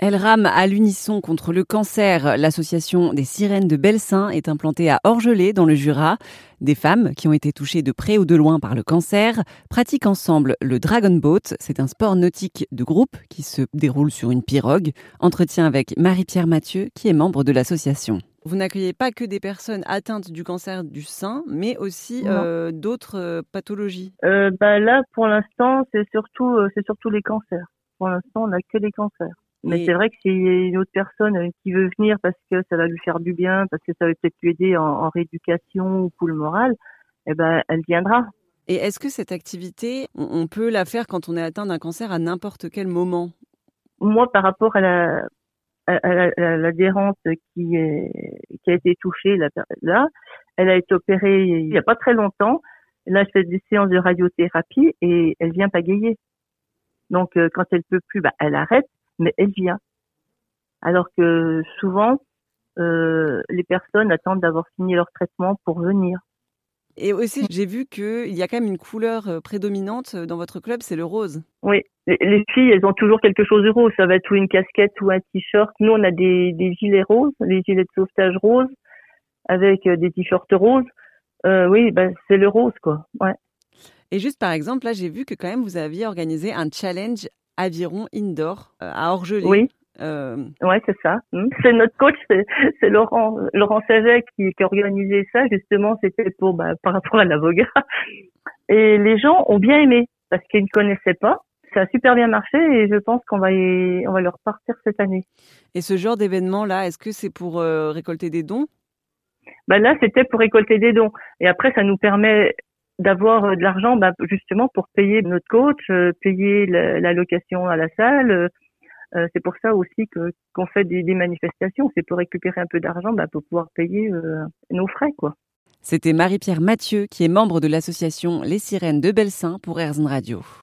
Elle rame à l'unisson contre le cancer. L'association des sirènes de Belsin est implantée à Orgelé, dans le Jura. Des femmes qui ont été touchées de près ou de loin par le cancer pratiquent ensemble le Dragon Boat. C'est un sport nautique de groupe qui se déroule sur une pirogue. Entretien avec Marie-Pierre Mathieu, qui est membre de l'association. Vous n'accueillez pas que des personnes atteintes du cancer du sein, mais aussi euh, d'autres euh, pathologies. Euh, bah là, pour l'instant, c'est surtout, c'est surtout les cancers. Pour l'instant, on n'a que les cancers. Mais c'est vrai que s'il y a une autre personne euh, qui veut venir parce que ça va lui faire du bien, parce que ça va peut-être lui aider en, rééducation ou pour le moral, eh ben, elle viendra. Et est-ce que cette activité, on peut la faire quand on est atteint d'un cancer à n'importe quel moment? Moi, par rapport à la, l'adhérente qui, qui a été touchée là, là, elle a été opérée il n'y a pas très longtemps. Là, je fais des séances de radiothérapie et elle vient pagayer. Donc, euh, quand elle peut plus, bah, elle arrête mais elle vient. Alors que souvent, euh, les personnes attendent d'avoir fini leur traitement pour venir. Et aussi, j'ai vu qu'il y a quand même une couleur euh, prédominante dans votre club, c'est le rose. Oui, les filles, elles ont toujours quelque chose de rose. Ça va être ou une casquette ou un t-shirt. Nous, on a des, des gilets roses, des gilets de sauvetage roses, avec euh, des t-shirts roses. Euh, oui, ben, c'est le rose, quoi. Ouais. Et juste par exemple, là, j'ai vu que quand même vous aviez organisé un challenge aviron indoor euh, à Orgelé. Oui. Euh... Ouais, c'est ça. Hmm. C'est notre coach, c'est Laurent Laurent Saget qui, qui a organisé ça. Justement, c'était pour bah, par rapport à l'avocat. Et les gens ont bien aimé parce qu'ils ne connaissaient pas. Ça a super bien marché et je pense qu'on va y, on va leur partir cette année. Et ce genre d'événement là, est-ce que c'est pour euh, récolter des dons? Bah là, c'était pour récolter des dons. Et après, ça nous permet d'avoir euh, de l'argent bah, justement pour payer notre coach, euh, payer la, location à la salle. Euh, c'est pour ça aussi que qu'on fait des, des manifestations, c'est pour récupérer un peu d'argent bah, pour pouvoir payer nos frais quoi. C'était Marie-Pierre Mathieu qui est membre de l'association Les Sirènes de Belsin pour Erzn Radio.